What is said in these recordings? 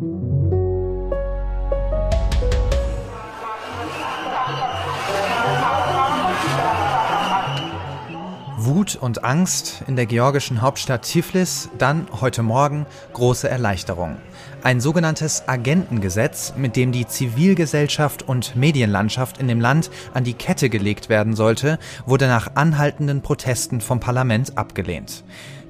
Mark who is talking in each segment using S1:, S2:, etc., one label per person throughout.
S1: Wut und Angst in der georgischen Hauptstadt Tiflis, dann heute Morgen große Erleichterung. Ein sogenanntes Agentengesetz, mit dem die Zivilgesellschaft und Medienlandschaft in dem Land an die Kette gelegt werden sollte, wurde nach anhaltenden Protesten vom Parlament abgelehnt.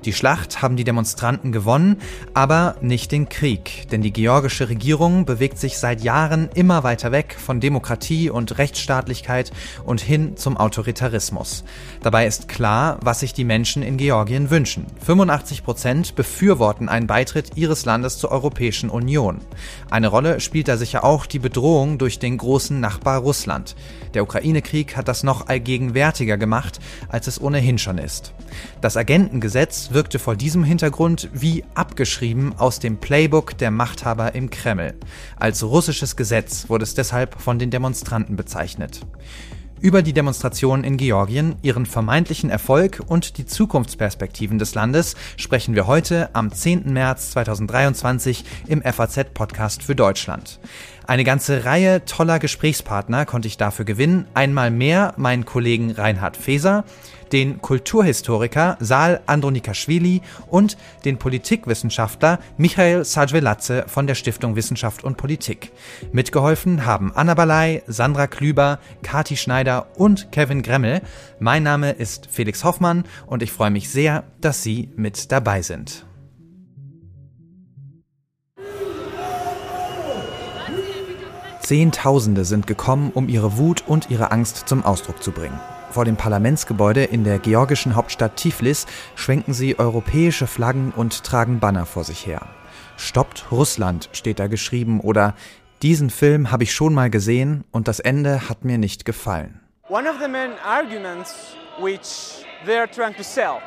S1: Die Schlacht haben die Demonstranten gewonnen, aber nicht den Krieg, denn die georgische Regierung bewegt sich seit Jahren immer weiter weg von Demokratie und Rechtsstaatlichkeit und hin zum Autoritarismus. Dabei ist klar, was sich die Menschen in Georgien wünschen. 85 Prozent befürworten einen Beitritt ihres Landes zur Europäischen Union. Eine Rolle spielt da sicher auch die Bedrohung durch den großen Nachbar Russland. Der Ukraine-Krieg hat das noch allgegenwärtiger gemacht, als es ohnehin schon ist. Das Agentengesetz wirkte vor diesem Hintergrund wie abgeschrieben aus dem Playbook der Machthaber im Kreml. Als russisches Gesetz wurde es deshalb von den Demonstranten bezeichnet. Über die Demonstrationen in Georgien, ihren vermeintlichen Erfolg und die Zukunftsperspektiven des Landes sprechen wir heute am 10. März 2023 im FAZ-Podcast für Deutschland. Eine ganze Reihe toller Gesprächspartner konnte ich dafür gewinnen. Einmal mehr meinen Kollegen Reinhard Feser, den Kulturhistoriker Sal Andronikaschwili und den Politikwissenschaftler Michael Sajvelatze von der Stiftung Wissenschaft und Politik. Mitgeholfen haben Anna Balay, Sandra Klüber, Kati Schneider und Kevin Gremmel. Mein Name ist Felix Hoffmann und ich freue mich sehr, dass Sie mit dabei sind. Zehntausende sind gekommen, um ihre Wut und ihre Angst zum Ausdruck zu bringen. Vor dem Parlamentsgebäude in der georgischen Hauptstadt Tiflis schwenken sie europäische Flaggen und tragen Banner vor sich her. Stoppt Russland steht da geschrieben oder diesen Film habe ich schon mal gesehen und das Ende hat mir nicht gefallen. One of the main arguments which they are trying to sell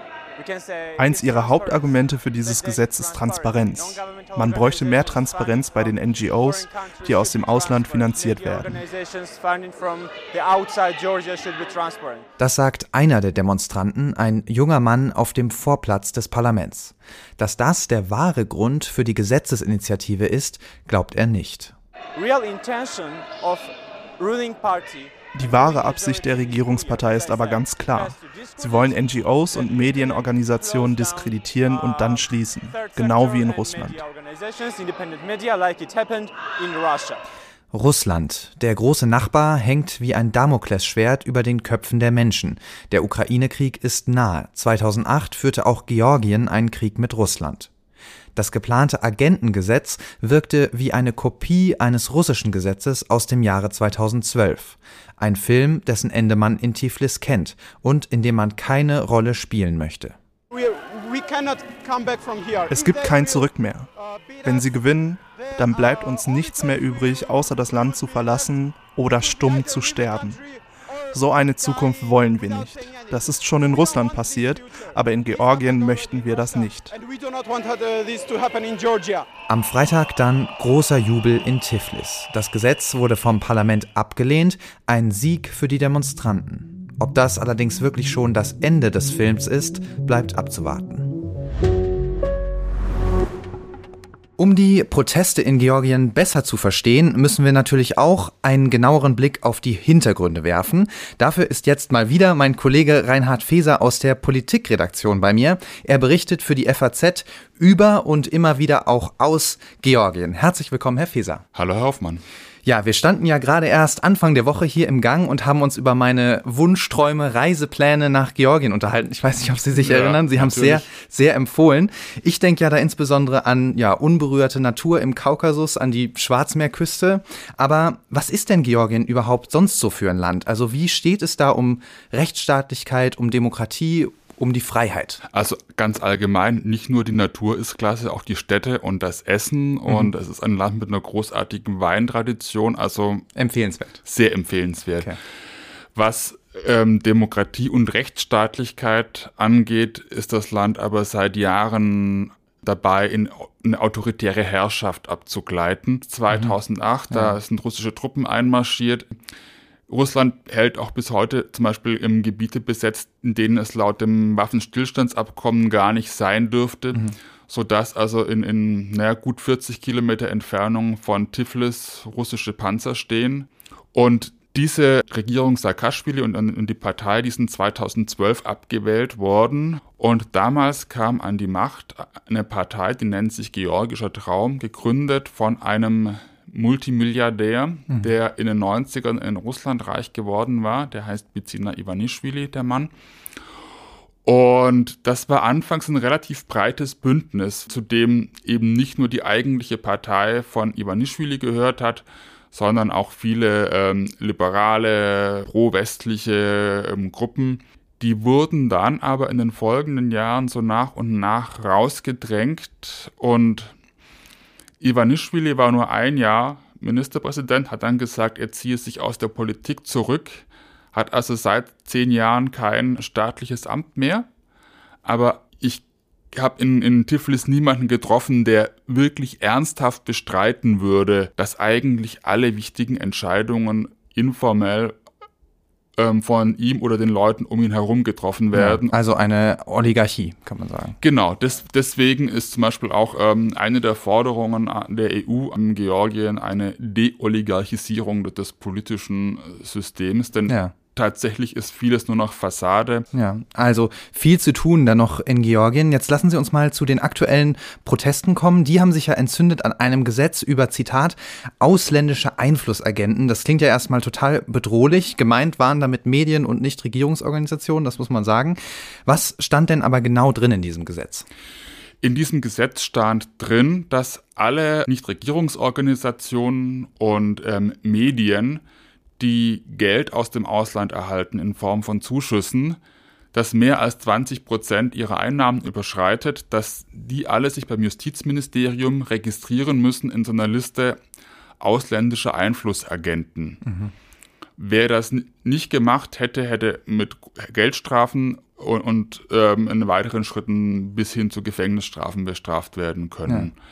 S2: Eins ihrer Hauptargumente für dieses Gesetz ist Transparenz. Man bräuchte mehr Transparenz bei den NGOs, die aus dem Ausland finanziert werden.
S1: Das sagt einer der Demonstranten, ein junger Mann auf dem Vorplatz des Parlaments. Dass das der wahre Grund für die Gesetzesinitiative ist, glaubt er nicht. Real intention of
S2: ruling party die wahre Absicht der Regierungspartei ist aber ganz klar. Sie wollen NGOs und Medienorganisationen diskreditieren und dann schließen, genau wie in Russland.
S1: Russland, der große Nachbar, hängt wie ein Damoklesschwert über den Köpfen der Menschen. Der Ukraine-Krieg ist nahe. 2008 führte auch Georgien einen Krieg mit Russland. Das geplante Agentengesetz wirkte wie eine Kopie eines russischen Gesetzes aus dem Jahre 2012. Ein Film, dessen Ende man in Tiflis kennt und in dem man keine Rolle spielen möchte.
S2: Es gibt kein Zurück mehr. Wenn sie gewinnen, dann bleibt uns nichts mehr übrig, außer das Land zu verlassen oder stumm zu sterben. So eine Zukunft wollen wir nicht. Das ist schon in Russland passiert, aber in Georgien möchten wir das nicht.
S1: Am Freitag dann großer Jubel in Tiflis. Das Gesetz wurde vom Parlament abgelehnt, ein Sieg für die Demonstranten. Ob das allerdings wirklich schon das Ende des Films ist, bleibt abzuwarten. Um die Proteste in Georgien besser zu verstehen, müssen wir natürlich auch einen genaueren Blick auf die Hintergründe werfen. Dafür ist jetzt mal wieder mein Kollege Reinhard Feser aus der Politikredaktion bei mir. Er berichtet für die FAZ über und immer wieder auch aus Georgien. Herzlich willkommen, Herr Feser.
S3: Hallo, Herr Hoffmann.
S1: Ja, wir standen ja gerade erst Anfang der Woche hier im Gang und haben uns über meine Wunschträume, Reisepläne nach Georgien unterhalten. Ich weiß nicht, ob Sie sich ja, erinnern. Sie haben es sehr, sehr empfohlen. Ich denke ja da insbesondere an ja unberührte Natur im Kaukasus, an die Schwarzmeerküste. Aber was ist denn Georgien überhaupt sonst so für ein Land? Also wie steht es da um Rechtsstaatlichkeit, um Demokratie, um die Freiheit.
S3: Also ganz allgemein, nicht nur die Natur ist klasse, auch die Städte und das Essen. Mhm. Und es ist ein Land mit einer großartigen Weintradition. Also
S1: empfehlenswert.
S3: Sehr empfehlenswert. Okay. Was ähm, Demokratie und Rechtsstaatlichkeit angeht, ist das Land aber seit Jahren dabei, in eine autoritäre Herrschaft abzugleiten. 2008, mhm. ja. da sind russische Truppen einmarschiert. Russland hält auch bis heute zum Beispiel im Gebiete besetzt, in denen es laut dem Waffenstillstandsabkommen gar nicht sein dürfte. Mhm. sodass also in, in naja, gut 40 Kilometer Entfernung von Tiflis russische Panzer stehen. Und diese Regierung Saakashvili und, und die Partei, die sind 2012 abgewählt worden. Und damals kam an die Macht eine Partei, die nennt sich Georgischer Traum, gegründet von einem Multimilliardär, mhm. der in den 90ern in Russland reich geworden war. Der heißt Bizina Ivanishvili, der Mann. Und das war anfangs ein relativ breites Bündnis, zu dem eben nicht nur die eigentliche Partei von Ivanishvili gehört hat, sondern auch viele ähm, liberale, pro-westliche ähm, Gruppen. Die wurden dann aber in den folgenden Jahren so nach und nach rausgedrängt und Ivanishvili war nur ein Jahr Ministerpräsident, hat dann gesagt, er ziehe sich aus der Politik zurück, hat also seit zehn Jahren kein staatliches Amt mehr. Aber ich habe in, in Tiflis niemanden getroffen, der wirklich ernsthaft bestreiten würde, dass eigentlich alle wichtigen Entscheidungen informell ähm, von ihm oder den Leuten um ihn herum getroffen werden.
S1: Also eine Oligarchie, kann man sagen.
S3: Genau, des, deswegen ist zum Beispiel auch ähm, eine der Forderungen der EU an Georgien eine Deoligarchisierung des politischen äh, Systems, denn ja tatsächlich ist vieles nur noch Fassade.
S1: Ja, also viel zu tun da noch in Georgien. Jetzt lassen Sie uns mal zu den aktuellen Protesten kommen. Die haben sich ja entzündet an einem Gesetz über, Zitat, ausländische Einflussagenten. Das klingt ja erstmal total bedrohlich. Gemeint waren damit Medien und Nichtregierungsorganisationen, das muss man sagen. Was stand denn aber genau drin in diesem Gesetz?
S3: In diesem Gesetz stand drin, dass alle Nichtregierungsorganisationen und ähm, Medien die Geld aus dem Ausland erhalten in Form von Zuschüssen, das mehr als 20 Prozent ihrer Einnahmen überschreitet, dass die alle sich beim Justizministerium registrieren müssen in so einer Liste ausländischer Einflussagenten. Mhm. Wer das nicht gemacht hätte, hätte mit Geldstrafen und, und ähm, in weiteren Schritten bis hin zu Gefängnisstrafen bestraft werden können. Ja.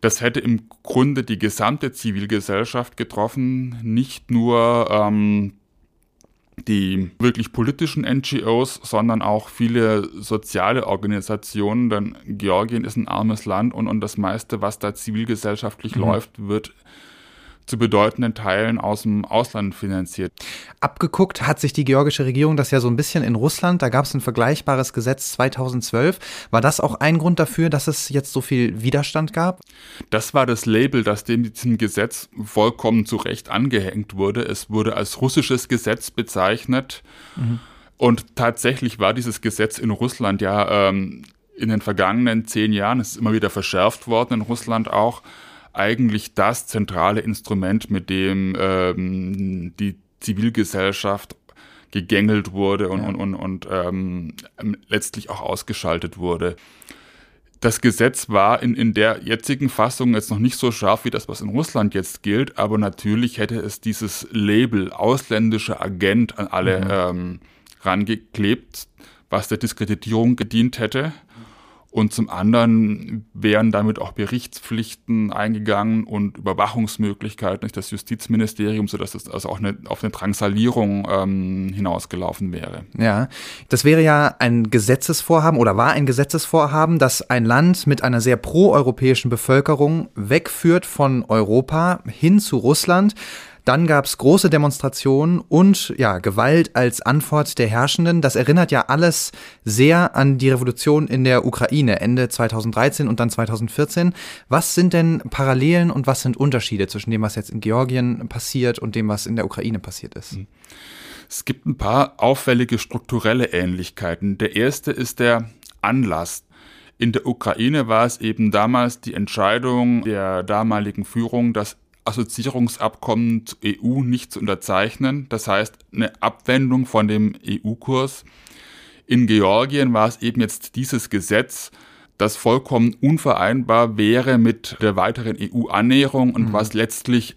S3: Das hätte im Grunde die gesamte Zivilgesellschaft getroffen, nicht nur ähm, die wirklich politischen NGOs, sondern auch viele soziale Organisationen, denn Georgien ist ein armes Land und, und das meiste, was da zivilgesellschaftlich mhm. läuft, wird zu bedeutenden Teilen aus dem Ausland finanziert.
S1: Abgeguckt hat sich die georgische Regierung das ja so ein bisschen in Russland. Da gab es ein vergleichbares Gesetz 2012. War das auch ein Grund dafür, dass es jetzt so viel Widerstand gab?
S3: Das war das Label, das dem diesem Gesetz vollkommen zu Recht angehängt wurde. Es wurde als russisches Gesetz bezeichnet. Mhm. Und tatsächlich war dieses Gesetz in Russland ja ähm, in den vergangenen zehn Jahren, es ist immer wieder verschärft worden in Russland auch, eigentlich das zentrale Instrument, mit dem ähm, die Zivilgesellschaft gegängelt wurde und, ja. und, und, und ähm, letztlich auch ausgeschaltet wurde. Das Gesetz war in, in der jetzigen Fassung jetzt noch nicht so scharf wie das, was in Russland jetzt gilt, aber natürlich hätte es dieses Label ausländischer Agent an alle mhm. ähm, rangeklebt, was der Diskreditierung gedient hätte. Und zum anderen wären damit auch Berichtspflichten eingegangen und Überwachungsmöglichkeiten durch das Justizministerium, sodass es also auch eine, auf eine Drangsalierung ähm, hinausgelaufen wäre.
S1: Ja, das wäre ja ein Gesetzesvorhaben oder war ein Gesetzesvorhaben, das ein Land mit einer sehr proeuropäischen Bevölkerung wegführt von Europa hin zu Russland. Dann gab es große Demonstrationen und ja, Gewalt als Antwort der Herrschenden. Das erinnert ja alles sehr an die Revolution in der Ukraine Ende 2013 und dann 2014. Was sind denn Parallelen und was sind Unterschiede zwischen dem, was jetzt in Georgien passiert und dem, was in der Ukraine passiert ist? Hm.
S3: Es gibt ein paar auffällige strukturelle Ähnlichkeiten. Der erste ist der Anlass. In der Ukraine war es eben damals die Entscheidung der damaligen Führung, dass Assoziierungsabkommen zur EU nicht zu unterzeichnen. Das heißt, eine Abwendung von dem EU-Kurs. In Georgien war es eben jetzt dieses Gesetz, das vollkommen unvereinbar wäre mit der weiteren EU-Annäherung und mhm. was letztlich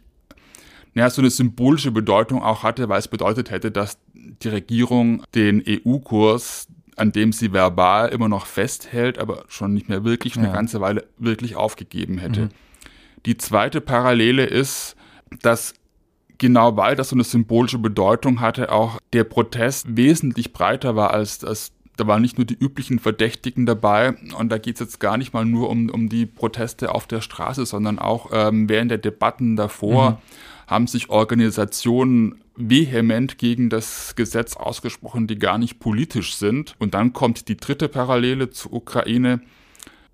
S3: naja, so eine symbolische Bedeutung auch hatte, weil es bedeutet hätte, dass die Regierung den EU-Kurs, an dem sie verbal immer noch festhält, aber schon nicht mehr wirklich eine ja. ganze Weile wirklich aufgegeben hätte. Mhm. Die zweite Parallele ist, dass genau weil das so eine symbolische Bedeutung hatte, auch der Protest wesentlich breiter war als, als Da waren nicht nur die üblichen Verdächtigen dabei und da geht es jetzt gar nicht mal nur um, um die Proteste auf der Straße, sondern auch ähm, während der Debatten davor mhm. haben sich Organisationen vehement gegen das Gesetz ausgesprochen, die gar nicht politisch sind. Und dann kommt die dritte Parallele zur Ukraine.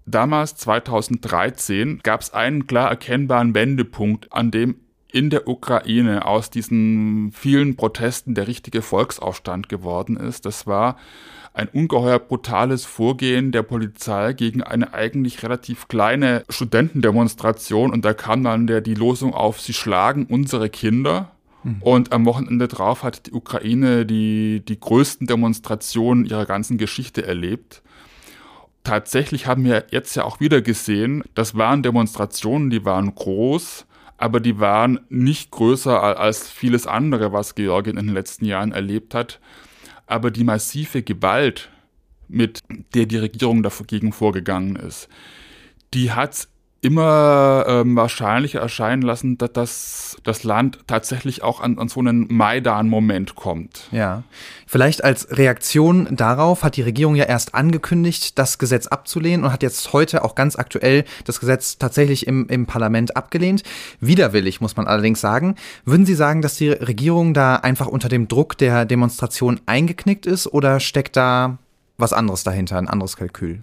S3: Damals, 2013, gab es einen klar erkennbaren Wendepunkt, an dem in der Ukraine aus diesen vielen Protesten der richtige Volksaufstand geworden ist. Das war ein ungeheuer brutales Vorgehen der Polizei gegen eine eigentlich relativ kleine Studentendemonstration und da kam dann der, die Losung auf, sie schlagen unsere Kinder. Hm. Und am Wochenende drauf hat die Ukraine die, die größten Demonstrationen ihrer ganzen Geschichte erlebt. Tatsächlich haben wir jetzt ja auch wieder gesehen, das waren Demonstrationen, die waren groß, aber die waren nicht größer als vieles andere, was Georgien in den letzten Jahren erlebt hat. Aber die massive Gewalt, mit der die Regierung dagegen vorgegangen ist, die hat immer ähm, wahrscheinlicher erscheinen lassen, dass das, das Land tatsächlich auch an, an so einen Maidan-Moment kommt.
S1: Ja. Vielleicht als Reaktion darauf hat die Regierung ja erst angekündigt, das Gesetz abzulehnen und hat jetzt heute auch ganz aktuell das Gesetz tatsächlich im, im Parlament abgelehnt. Widerwillig, muss man allerdings sagen. Würden Sie sagen, dass die Regierung da einfach unter dem Druck der Demonstration eingeknickt ist oder steckt da was anderes dahinter, ein anderes Kalkül?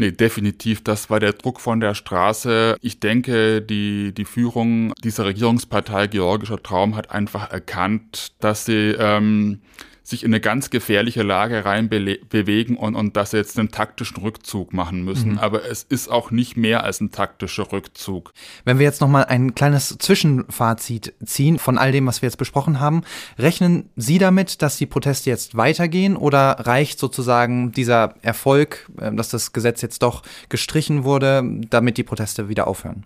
S3: Nee, definitiv. Das war der Druck von der Straße. Ich denke, die, die Führung dieser Regierungspartei Georgischer Traum hat einfach erkannt, dass sie ähm, sich in eine ganz gefährliche Lage rein bewegen und, und dass sie jetzt einen taktischen Rückzug machen müssen. Mhm. Aber es ist auch nicht mehr als ein taktischer Rückzug.
S1: Wenn wir jetzt nochmal ein kleines Zwischenfazit ziehen von all dem, was wir jetzt besprochen haben, rechnen Sie damit, dass die Proteste jetzt weitergehen oder reicht sozusagen dieser Erfolg, äh, dass das Gesetz jetzt doch gestrichen wurde, damit die Proteste wieder aufhören?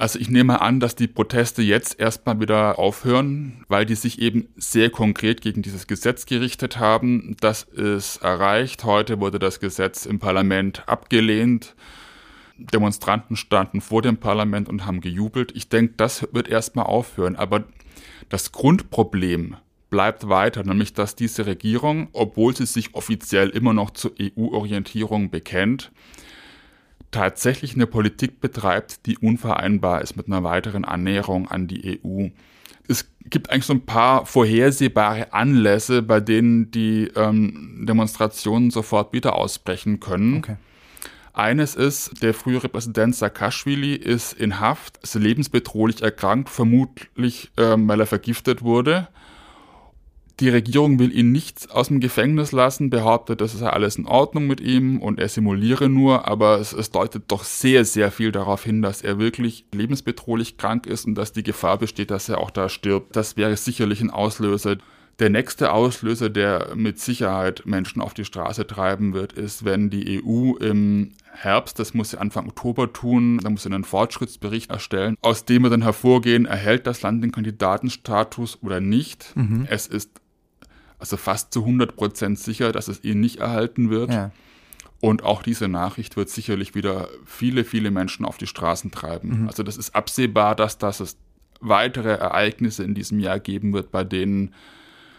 S3: Also ich nehme an, dass die Proteste jetzt erstmal wieder aufhören, weil die sich eben sehr konkret gegen dieses Gesetz gerichtet haben. Das ist erreicht. Heute wurde das Gesetz im Parlament abgelehnt. Demonstranten standen vor dem Parlament und haben gejubelt. Ich denke, das wird erstmal aufhören. Aber das Grundproblem bleibt weiter, nämlich dass diese Regierung, obwohl sie sich offiziell immer noch zur EU-Orientierung bekennt, tatsächlich eine Politik betreibt, die unvereinbar ist mit einer weiteren Annäherung an die EU. Es gibt eigentlich so ein paar vorhersehbare Anlässe, bei denen die ähm, Demonstrationen sofort wieder ausbrechen können. Okay. Eines ist, der frühere Präsident Saakashvili ist in Haft, ist lebensbedrohlich erkrankt, vermutlich ähm, weil er vergiftet wurde. Die Regierung will ihn nicht aus dem Gefängnis lassen, behauptet, das ja alles in Ordnung mit ihm und er simuliere nur, aber es, es, deutet doch sehr, sehr viel darauf hin, dass er wirklich lebensbedrohlich krank ist und dass die Gefahr besteht, dass er auch da stirbt. Das wäre sicherlich ein Auslöser. Der nächste Auslöser, der mit Sicherheit Menschen auf die Straße treiben wird, ist, wenn die EU im Herbst, das muss sie Anfang Oktober tun, da muss sie einen Fortschrittsbericht erstellen, aus dem wir dann hervorgehen, erhält das Land den Kandidatenstatus oder nicht. Mhm. Es ist also fast zu 100 Prozent sicher, dass es ihn nicht erhalten wird. Ja. Und auch diese Nachricht wird sicherlich wieder viele, viele Menschen auf die Straßen treiben. Mhm. Also das ist absehbar, dass das weitere Ereignisse in diesem Jahr geben wird, bei denen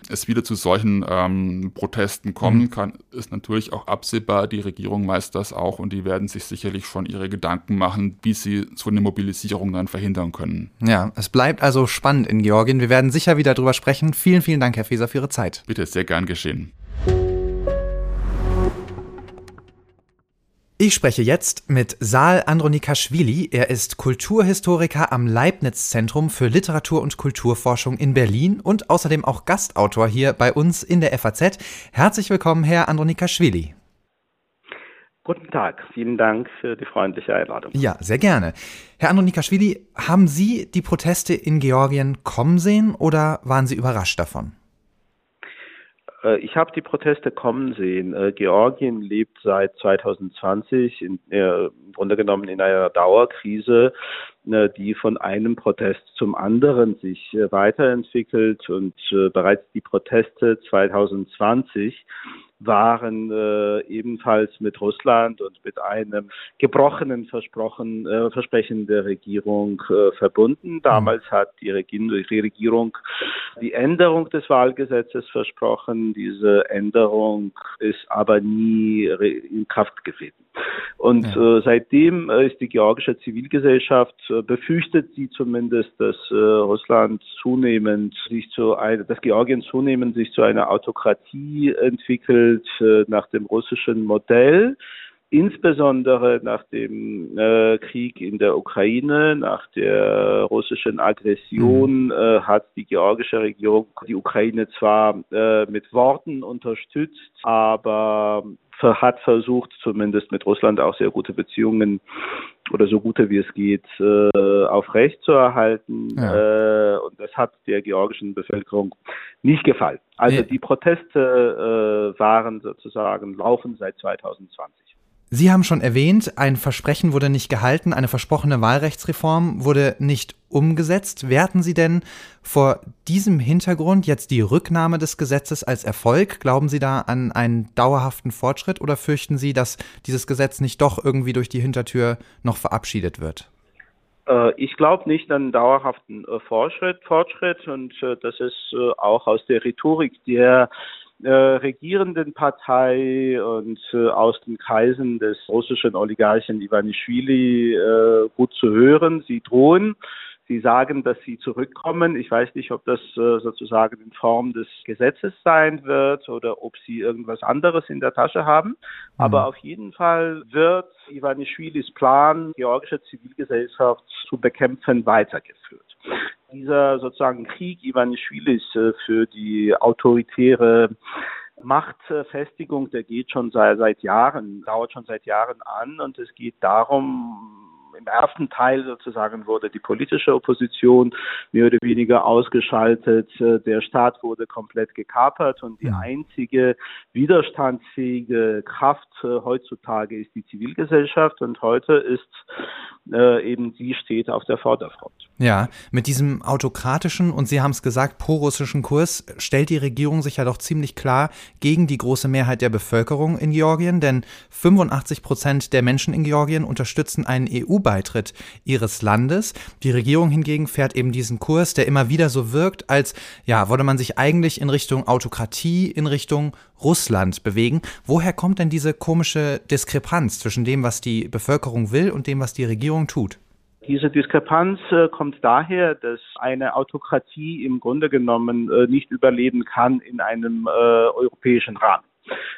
S3: es wieder zu solchen ähm, Protesten kommen mhm. kann, ist natürlich auch absehbar. Die Regierung weiß das auch und die werden sich sicherlich schon ihre Gedanken machen, wie sie so eine Mobilisierung dann verhindern können.
S1: Ja, es bleibt also spannend in Georgien. Wir werden sicher wieder drüber sprechen. Vielen, vielen Dank, Herr Feser, für Ihre Zeit.
S3: Bitte, sehr gern geschehen.
S1: Ich spreche jetzt mit Saal Andronikaschwili. Er ist Kulturhistoriker am Leibniz-Zentrum für Literatur- und Kulturforschung in Berlin und außerdem auch Gastautor hier bei uns in der FAZ. Herzlich willkommen, Herr Andronikaschwili.
S4: Guten Tag, vielen Dank für die freundliche Einladung.
S1: Ja, sehr gerne. Herr Andronikaschwili, haben Sie die Proteste in Georgien kommen sehen oder waren Sie überrascht davon?
S4: Äh, ich habe die Proteste kommen sehen. Äh, Georgien lebt seit 2020 in, äh, im Grunde genommen in einer Dauerkrise, die von einem Protest zum anderen sich weiterentwickelt und bereits die Proteste 2020 waren äh, ebenfalls mit Russland und mit einem gebrochenen Versprochen, äh, Versprechen der Regierung äh, verbunden. Mhm. Damals hat die Regierung die Änderung des Wahlgesetzes versprochen. Diese Änderung ist aber nie in Kraft getreten. Und ja. äh, seitdem äh, ist die georgische Zivilgesellschaft, äh, befürchtet sie zumindest, dass äh, Russland zunehmend sich zu einer, dass Georgien zunehmend sich zu einer Autokratie entwickelt äh, nach dem russischen Modell insbesondere nach dem äh, Krieg in der Ukraine, nach der russischen Aggression, mhm. äh, hat die georgische Regierung die Ukraine zwar äh, mit Worten unterstützt, aber hat versucht, zumindest mit Russland auch sehr gute Beziehungen oder so gute wie es geht, äh, aufrechtzuerhalten. Ja. Äh, und das hat der georgischen Bevölkerung nicht gefallen. Also die Proteste äh, waren sozusagen laufen seit 2020.
S1: Sie haben schon erwähnt, ein Versprechen wurde nicht gehalten, eine versprochene Wahlrechtsreform wurde nicht umgesetzt. Werten Sie denn vor diesem Hintergrund jetzt die Rücknahme des Gesetzes als Erfolg? Glauben Sie da an einen dauerhaften Fortschritt oder fürchten Sie, dass dieses Gesetz nicht doch irgendwie durch die Hintertür noch verabschiedet wird?
S4: Äh, ich glaube nicht an dauerhaften äh, Fortschritt, Fortschritt und äh, das ist auch aus der Rhetorik der äh, regierenden Partei und äh, aus den Kreisen des russischen Oligarchen Ivanischvili äh, gut zu hören. Sie drohen. Sie sagen, dass sie zurückkommen. Ich weiß nicht, ob das äh, sozusagen in Form des Gesetzes sein wird oder ob sie irgendwas anderes in der Tasche haben. Mhm. Aber auf jeden Fall wird Ivanischvilis Plan, georgische Zivilgesellschaft zu bekämpfen, weitergeführt dieser sozusagen Krieg Ivanischwilis äh, für die autoritäre Machtfestigung, der geht schon seit, seit Jahren, dauert schon seit Jahren an und es geht darum, im ersten Teil sozusagen wurde die politische Opposition mehr oder weniger ausgeschaltet. Äh, der Staat wurde komplett gekapert und die einzige widerstandsfähige Kraft äh, heutzutage ist die Zivilgesellschaft und heute ist äh, eben die steht auf der Vorderfront.
S1: Ja, mit diesem autokratischen und Sie haben es gesagt, prorussischen Kurs stellt die Regierung sich ja doch ziemlich klar gegen die große Mehrheit der Bevölkerung in Georgien, denn 85 Prozent der Menschen in Georgien unterstützen einen EU-Beitritt ihres Landes. Die Regierung hingegen fährt eben diesen Kurs, der immer wieder so wirkt, als ja, wolle man sich eigentlich in Richtung Autokratie, in Richtung Russland bewegen. Woher kommt denn diese komische Diskrepanz zwischen dem, was die Bevölkerung will und dem, was die Regierung tut?
S4: Diese Diskrepanz äh, kommt daher, dass eine Autokratie im Grunde genommen äh, nicht überleben kann in einem äh, europäischen Rahmen.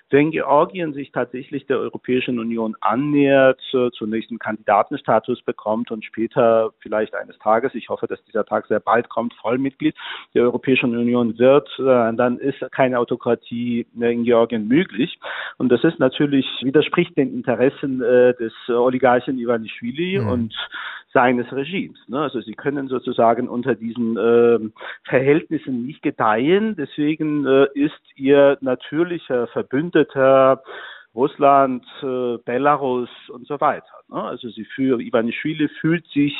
S4: Wenn Georgien sich tatsächlich der Europäischen Union annähert, äh, zunächst einen Kandidatenstatus bekommt und später vielleicht eines Tages, ich hoffe, dass dieser Tag sehr bald kommt, Vollmitglied der Europäischen Union wird, äh, dann ist keine Autokratie in Georgien möglich. Und das ist natürlich, widerspricht den Interessen äh, des Oligarchen Ivanischvili mhm. und seines Regimes. Ne? Also sie können sozusagen unter diesen äh, Verhältnissen nicht gedeihen. Deswegen äh, ist ihr natürlicher Verbündeter Russland, äh, Belarus und so weiter. Ne? Also sie für Ivanischvili fühlt sich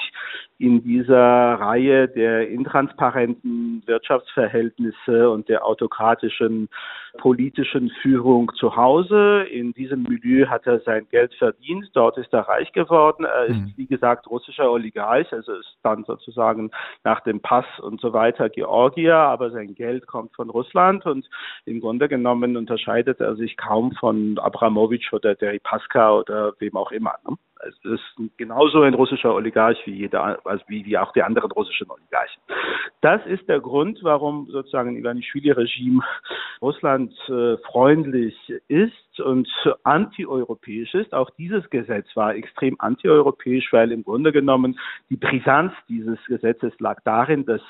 S4: in dieser Reihe der intransparenten Wirtschaftsverhältnisse und der autokratischen politischen Führung zu Hause. In diesem Milieu hat er sein Geld verdient. Dort ist er reich geworden. Er ist, mhm. wie gesagt, russischer Oligarch, also ist dann sozusagen nach dem Pass und so weiter Georgier, aber sein Geld kommt von Russland und im Grunde genommen unterscheidet er sich kaum von Abramowitsch oder Deripaska oder wem auch immer. Ne? Es ist genauso ein russischer Oligarch wie jeder, also wie, wie auch die anderen russischen Oligarchen. Das ist der Grund, warum sozusagen Ivanischvili-Regime Russland äh, freundlich ist und antieuropäisch ist. Auch dieses Gesetz war extrem antieuropäisch, weil im Grunde genommen die Brisanz dieses Gesetzes lag darin, dass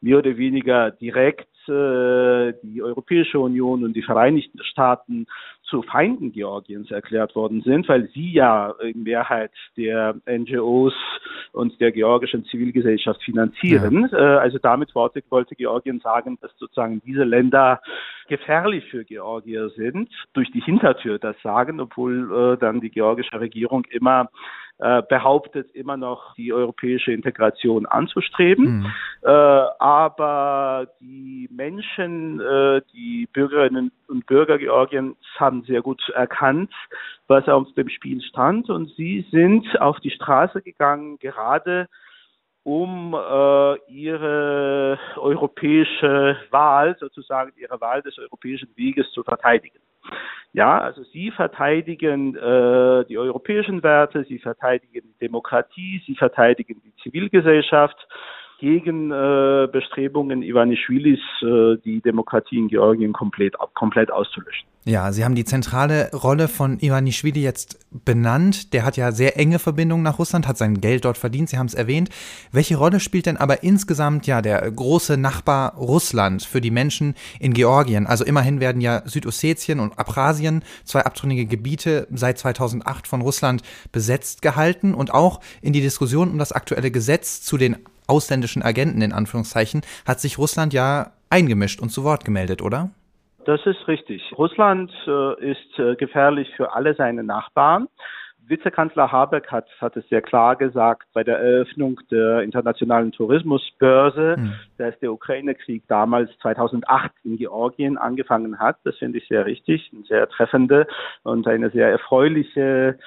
S4: mehr oder weniger direkt äh, die Europäische Union und die Vereinigten Staaten zu Feinden Georgiens erklärt worden sind, weil sie ja in Mehrheit der NGOs und der georgischen Zivilgesellschaft finanzieren. Ja. Äh, also damit wollte, wollte Georgien sagen, dass sozusagen diese Länder gefährlich für Georgier sind, durch die Hintertür das sagen, obwohl äh, dann die georgische Regierung immer äh, behauptet, immer noch die europäische Integration anzustreben. Mhm. Äh, aber die Menschen, äh, die Bürgerinnen und Bürger Georgiens haben sehr gut erkannt, was auf dem Spiel stand und sie sind auf die Straße gegangen, gerade um äh, ihre europäische Wahl, sozusagen ihre Wahl des europäischen Weges zu verteidigen. Ja, also sie verteidigen äh, die europäischen Werte, sie verteidigen die Demokratie, sie verteidigen die Zivilgesellschaft gegen äh, Bestrebungen Ivanischwilis, äh, die Demokratie in Georgien komplett, komplett auszulöschen.
S1: Ja, Sie haben die zentrale Rolle von Ivanischwili jetzt benannt. Der hat ja sehr enge Verbindungen nach Russland, hat sein Geld dort verdient, Sie haben es erwähnt. Welche Rolle spielt denn aber insgesamt ja der große Nachbar Russland für die Menschen in Georgien? Also immerhin werden ja Südossetien und Abchasien, zwei abtrünnige Gebiete, seit 2008 von Russland besetzt gehalten und auch in die Diskussion um das aktuelle Gesetz zu den ausländischen Agenten in Anführungszeichen, hat sich Russland ja eingemischt und zu Wort gemeldet, oder?
S4: Das ist richtig. Russland äh, ist äh, gefährlich für alle seine Nachbarn. Vizekanzler Habeck hat, hat es sehr klar gesagt bei der Eröffnung der internationalen Tourismusbörse, mhm. dass der Ukraine-Krieg damals 2008 in Georgien angefangen hat. Das finde ich sehr richtig, eine sehr treffende und eine sehr erfreuliche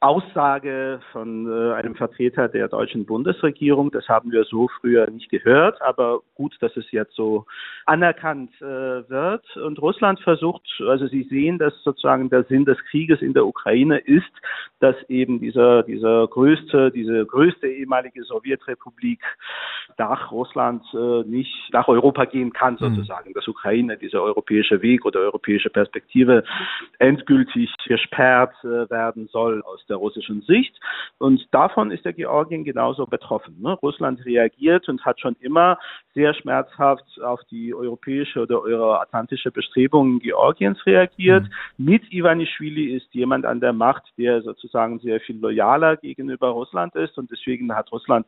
S4: Aussage von äh, einem Vertreter der deutschen Bundesregierung. Das haben wir so früher nicht gehört, aber gut, dass es jetzt so anerkannt äh, wird. Und Russland versucht, also Sie sehen, dass sozusagen der Sinn des Krieges in der Ukraine ist, dass eben dieser, dieser größte, diese größte ehemalige Sowjetrepublik nach Russland äh, nicht nach Europa gehen kann, mhm. sozusagen, mhm. dass Ukraine dieser europäische Weg oder europäische Perspektive endgültig gesperrt äh, werden soll aus der russischen Sicht. Und davon ist der Georgien genauso betroffen. Ne? Russland reagiert und hat schon immer sehr schmerzhaft auf die europäische oder euroatlantische Bestrebungen Georgiens reagiert. Mhm. Mit Ivanischvili ist jemand an der Macht, der sozusagen sehr viel loyaler gegenüber Russland ist und deswegen hat Russland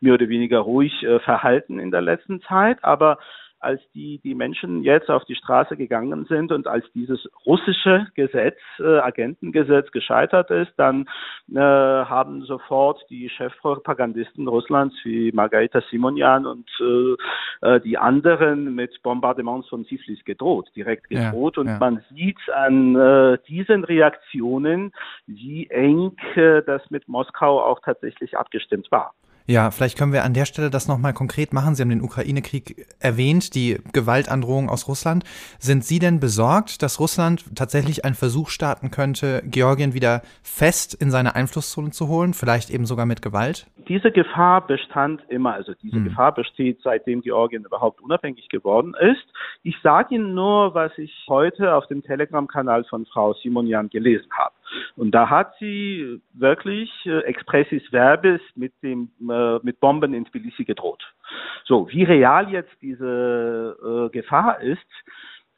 S4: mehr oder weniger ruhig äh, verhalten in der letzten Zeit. Aber als die, die Menschen jetzt auf die Straße gegangen sind und als dieses russische Gesetz, äh, Agentengesetz gescheitert ist, dann äh, haben sofort die Chefpropagandisten Russlands wie Margarita Simonian und äh, äh, die anderen mit Bombardements von Tiflis gedroht, direkt gedroht. Ja, und ja. man sieht an äh, diesen Reaktionen, wie eng äh, das mit Moskau auch tatsächlich abgestimmt war.
S1: Ja, vielleicht können wir an der Stelle das nochmal konkret machen. Sie haben den Ukraine-Krieg erwähnt, die Gewaltandrohung aus Russland. Sind Sie denn besorgt, dass Russland tatsächlich einen Versuch starten könnte, Georgien wieder fest in seine Einflusszone zu holen, vielleicht eben sogar mit Gewalt?
S4: Diese Gefahr bestand immer, also diese hm. Gefahr besteht, seitdem Georgien überhaupt unabhängig geworden ist. Ich sage Ihnen nur, was ich heute auf dem Telegram-Kanal von Frau Simonian gelesen habe. Und da hat sie wirklich äh, expressis verbis mit dem äh, mit Bomben in Tbilisi gedroht. So, wie real jetzt diese äh, Gefahr ist,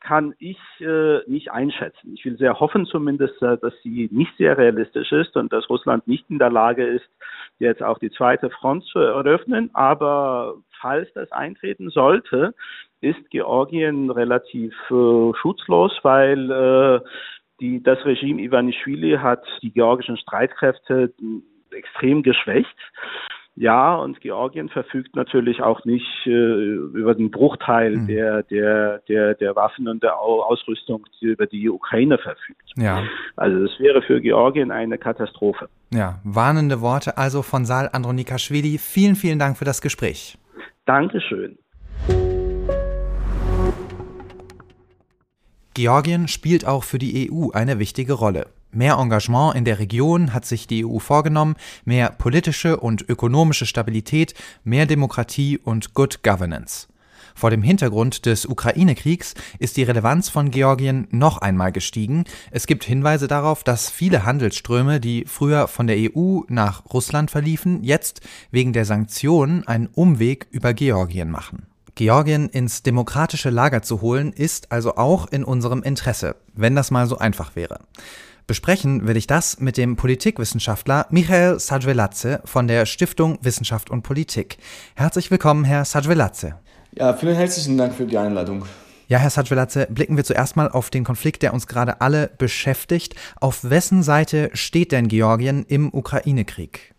S4: kann ich äh, nicht einschätzen. Ich will sehr hoffen zumindest, äh, dass sie nicht sehr realistisch ist und dass Russland nicht in der Lage ist, jetzt auch die zweite Front zu eröffnen. Aber falls das eintreten sollte, ist Georgien relativ äh, schutzlos, weil äh, die, das Regime Ivanischvili hat die georgischen Streitkräfte extrem geschwächt. Ja, und Georgien verfügt natürlich auch nicht äh, über den Bruchteil mhm. der, der, der, der Waffen und der Ausrüstung, die über die Ukraine verfügt. Ja. Also es wäre für Georgien eine Katastrophe.
S1: Ja, warnende Worte also von Saal Andronikaschwili. Vielen, vielen Dank für das Gespräch.
S4: Dankeschön.
S1: Georgien spielt auch für die EU eine wichtige Rolle. Mehr Engagement in der Region hat sich die EU vorgenommen, mehr politische und ökonomische Stabilität, mehr Demokratie und Good Governance. Vor dem Hintergrund des Ukraine-Kriegs ist die Relevanz von Georgien noch einmal gestiegen. Es gibt Hinweise darauf, dass viele Handelsströme, die früher von der EU nach Russland verliefen, jetzt wegen der Sanktionen einen Umweg über Georgien machen. Georgien ins demokratische Lager zu holen, ist also auch in unserem Interesse, wenn das mal so einfach wäre. Besprechen will ich das mit dem Politikwissenschaftler Michael Sajveladze von der Stiftung Wissenschaft und Politik. Herzlich willkommen, Herr Sajveladze.
S5: Ja, vielen herzlichen Dank für die Einladung.
S1: Ja, Herr Sajveladze, blicken wir zuerst mal auf den Konflikt, der uns gerade alle beschäftigt. Auf wessen Seite steht denn Georgien im Ukraine-Krieg?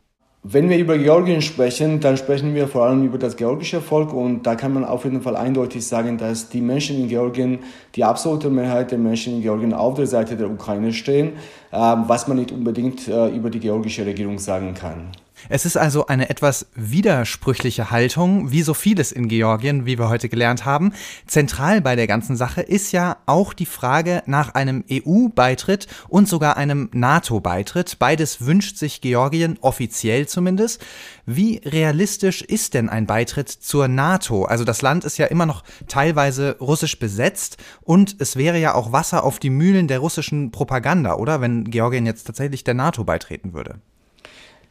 S5: Wenn wir über Georgien sprechen, dann sprechen wir vor allem über das georgische Volk und da kann man auf jeden Fall eindeutig sagen, dass die Menschen in Georgien, die absolute Mehrheit der Menschen in Georgien auf der Seite der Ukraine stehen, ähm, was man nicht unbedingt äh, über die georgische Regierung sagen kann.
S1: Es ist also eine etwas widersprüchliche Haltung, wie so vieles in Georgien, wie wir heute gelernt haben. Zentral bei der ganzen Sache ist ja auch die Frage nach einem EU-Beitritt und sogar einem NATO-Beitritt. Beides wünscht sich Georgien, offiziell zumindest. Wie realistisch ist denn ein Beitritt zur NATO? Also das Land ist ja immer noch teilweise russisch besetzt und es wäre ja auch Wasser auf die Mühlen der russischen Propaganda, oder? Wenn Georgien jetzt tatsächlich der NATO beitreten würde.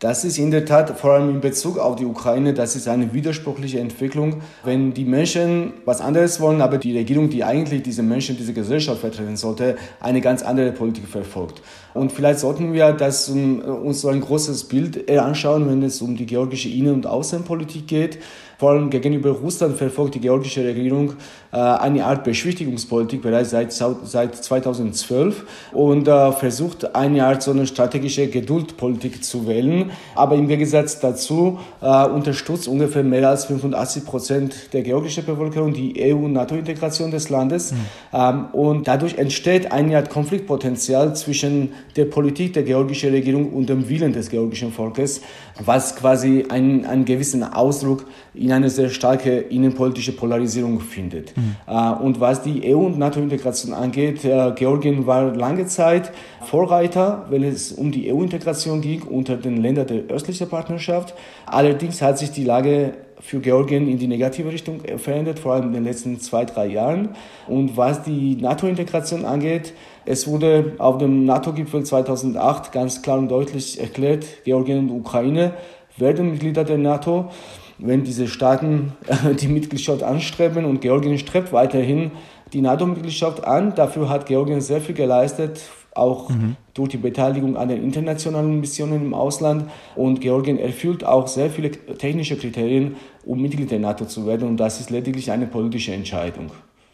S5: Das ist in der Tat, vor allem in Bezug auf die Ukraine, das ist eine widersprüchliche Entwicklung. Wenn die Menschen was anderes wollen, aber die Regierung, die eigentlich diese Menschen, diese Gesellschaft vertreten sollte, eine ganz andere Politik verfolgt. Und vielleicht sollten wir das, uns so ein großes Bild anschauen, wenn es um die georgische Innen- und Außenpolitik geht. Vor allem gegenüber Russland verfolgt die georgische Regierung eine Art Beschwichtigungspolitik bereits seit, seit 2012 und äh, versucht eine Art so eine strategische Geduldpolitik zu wählen. Aber im Gegensatz dazu äh, unterstützt ungefähr mehr als 85 Prozent der georgischen Bevölkerung die EU-NATO-Integration des Landes. Mhm. Und dadurch entsteht eine Art Konfliktpotenzial zwischen der Politik der georgischen Regierung und dem Willen des georgischen Volkes, was quasi einen, einen gewissen Ausdruck in eine sehr starke innenpolitische Polarisierung findet. Mhm. Und was die EU- und NATO-Integration angeht, äh, Georgien war lange Zeit Vorreiter, wenn es um die EU-Integration ging, unter den Ländern der östlichen Partnerschaft. Allerdings hat sich die Lage für Georgien in die negative Richtung verändert, vor allem in den letzten zwei, drei Jahren. Und was die NATO-Integration angeht, es wurde auf dem NATO-Gipfel 2008 ganz klar und deutlich erklärt, Georgien und Ukraine werden Mitglieder der NATO wenn diese Staaten die Mitgliedschaft anstreben und Georgien strebt weiterhin die NATO-Mitgliedschaft an. Dafür hat Georgien sehr viel geleistet, auch mhm. durch die Beteiligung an den internationalen Missionen im Ausland. Und Georgien erfüllt auch sehr viele technische Kriterien, um Mitglied der NATO zu werden. Und das ist lediglich eine politische Entscheidung.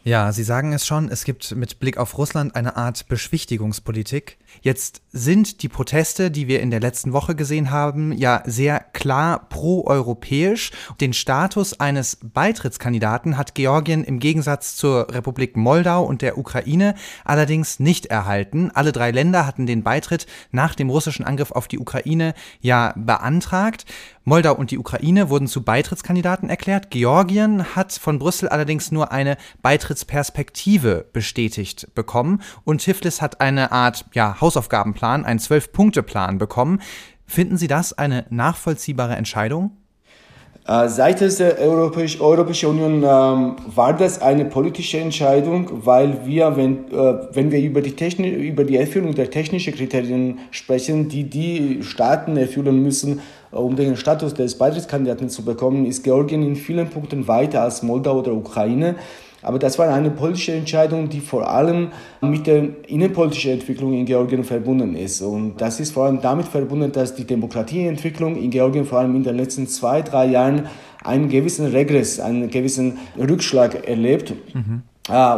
S1: Ja, Sie sagen es schon, es gibt mit Blick auf Russland eine Art Beschwichtigungspolitik. Jetzt sind die Proteste, die wir in der letzten Woche gesehen haben, ja sehr klar proeuropäisch. Den Status eines Beitrittskandidaten hat Georgien im Gegensatz zur Republik Moldau und der Ukraine allerdings nicht erhalten. Alle drei Länder hatten den Beitritt nach dem russischen Angriff auf die Ukraine ja beantragt. Moldau und die Ukraine wurden zu Beitrittskandidaten erklärt. Georgien hat von Brüssel allerdings nur eine Beitrittsperspektive bestätigt bekommen und Tiflis hat eine Art ja, Hausaufgabenplan, einen Zwölf-Punkte-Plan bekommen. Finden Sie das eine nachvollziehbare Entscheidung?
S5: Äh, seitens der Europäisch, Europäischen Union ähm, war das eine politische Entscheidung, weil wir, wenn, äh, wenn wir über die, Techni über die Erfüllung der technischen Kriterien sprechen, die die Staaten erfüllen müssen, um den Status des Beitrittskandidaten zu bekommen, ist Georgien in vielen Punkten weiter als Moldau oder Ukraine. Aber das war eine politische Entscheidung, die vor allem mit der innenpolitischen Entwicklung in Georgien verbunden ist. Und das ist vor allem damit verbunden, dass die Demokratieentwicklung in Georgien vor allem in den letzten zwei, drei Jahren einen gewissen Regress, einen gewissen Rückschlag erlebt. Mhm.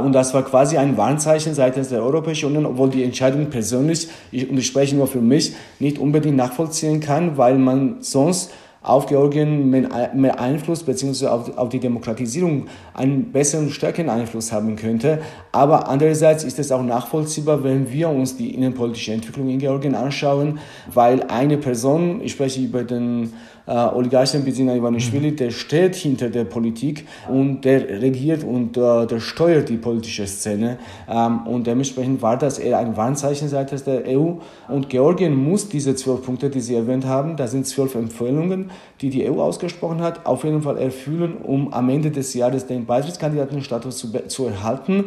S5: Und das war quasi ein Warnzeichen seitens der Europäischen Union, obwohl die Entscheidung persönlich, und ich spreche nur für mich, nicht unbedingt nachvollziehen kann, weil man sonst auf Georgien mehr Einfluss beziehungsweise auf, auf die Demokratisierung einen besseren, stärkeren Einfluss haben könnte. Aber andererseits ist es auch nachvollziehbar, wenn wir uns die innenpolitische Entwicklung in Georgien anschauen, weil eine Person, ich spreche über den Oligarchen Bidzina Ivanishvili, mhm. der steht hinter der Politik und der regiert und äh, der steuert die politische Szene. Ähm, und dementsprechend war das eher ein Warnzeichen seitens der EU. Und Georgien muss diese zwölf Punkte, die Sie erwähnt haben, das sind zwölf Empfehlungen, die die EU ausgesprochen hat, auf jeden Fall erfüllen, um am Ende des Jahres den Beitrittskandidatenstatus zu, zu erhalten.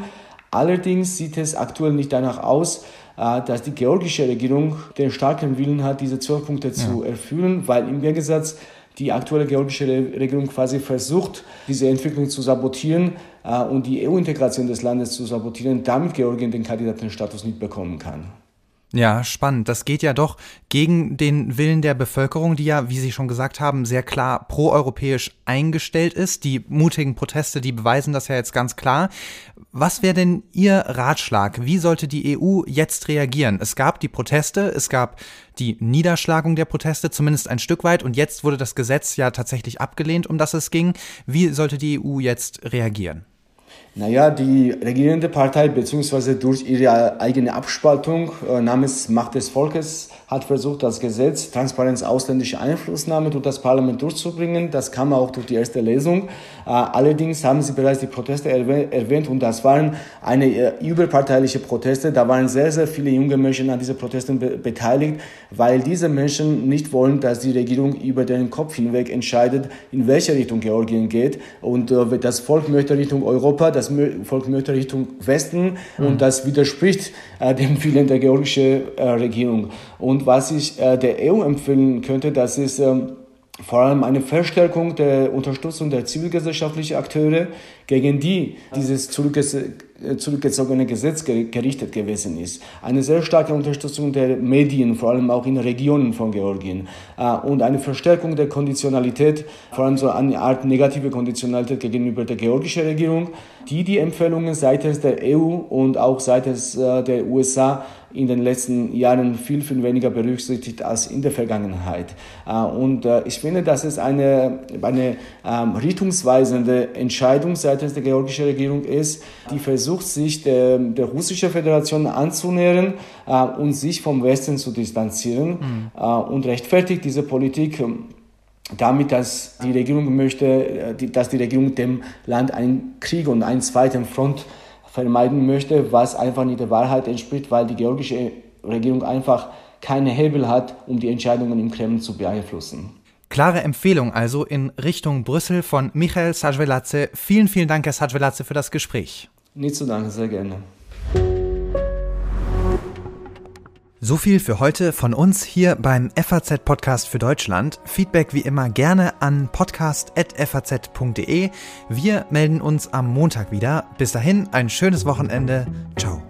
S5: Allerdings sieht es aktuell nicht danach aus, äh, dass die georgische Regierung den starken Willen hat, diese zwölf Punkte ja. zu erfüllen, weil im Gegensatz die aktuelle georgische Regierung quasi versucht, diese Entwicklung zu sabotieren äh, und die EU-Integration des Landes zu sabotieren, damit Georgien den Kandidatenstatus nicht bekommen kann.
S1: Ja, spannend. Das geht ja doch gegen den Willen der Bevölkerung, die ja, wie Sie schon gesagt haben, sehr klar proeuropäisch eingestellt ist. Die mutigen Proteste, die beweisen das ja jetzt ganz klar. Was wäre denn Ihr Ratschlag? Wie sollte die EU jetzt reagieren? Es gab die Proteste, es gab die Niederschlagung der Proteste, zumindest ein Stück weit, und jetzt wurde das Gesetz ja tatsächlich abgelehnt, um das es ging. Wie sollte die EU jetzt reagieren?
S5: Naja, die regierende Partei beziehungsweise durch ihre eigene Abspaltung äh, namens Macht des Volkes hat versucht, das Gesetz Transparenz ausländische Einflussnahme durch das Parlament durchzubringen. Das kam auch durch die erste Lesung. Äh, allerdings haben Sie bereits die Proteste erwähnt und das waren eine äh, überparteiliche Proteste. Da waren sehr, sehr viele junge Menschen an diesen Protesten be beteiligt, weil diese Menschen nicht wollen, dass die Regierung über den Kopf hinweg entscheidet, in welche Richtung Georgien geht. Und äh, das Volk möchte Richtung Europa, das Volk möchte Richtung Westen mhm. und das widerspricht äh, dem Willen der georgischen äh, Regierung. Und was ich äh, der EU empfehlen könnte, das ist ähm, vor allem eine Verstärkung der Unterstützung der zivilgesellschaftlichen Akteure, gegen die dieses zurückgezogene Gesetz gerichtet gewesen ist. Eine sehr starke Unterstützung der Medien, vor allem auch in Regionen von Georgien. Äh, und eine Verstärkung der Konditionalität, vor allem so eine Art negative Konditionalität gegenüber der georgischen Regierung, die die Empfehlungen seitens der EU und auch seitens äh, der USA in den letzten Jahren viel, viel weniger berücksichtigt als in der Vergangenheit. Äh, und äh, ich finde, das ist eine, eine ähm, richtungsweisende Entscheidung seitens der georgischen Regierung ist, die versucht, sich der, der russischen Föderation anzunähern äh, und sich vom Westen zu distanzieren mhm. und rechtfertigt diese Politik ähm, damit, dass die Regierung möchte, dass die Regierung dem Land einen Krieg und einen zweiten Front vermeiden möchte, was einfach nicht der Wahrheit entspricht, weil die georgische Regierung einfach keine Hebel hat, um die Entscheidungen im Kreml zu beeinflussen.
S1: Klare Empfehlung also in Richtung Brüssel von Michael Sajveladze. Vielen, vielen Dank, Herr Sajveladze, für das Gespräch.
S5: Nicht zu danken, sehr gerne.
S1: So viel für heute von uns hier beim FAZ Podcast für Deutschland. Feedback wie immer gerne an podcast.faz.de. Wir melden uns am Montag wieder. Bis dahin ein schönes Wochenende. Ciao.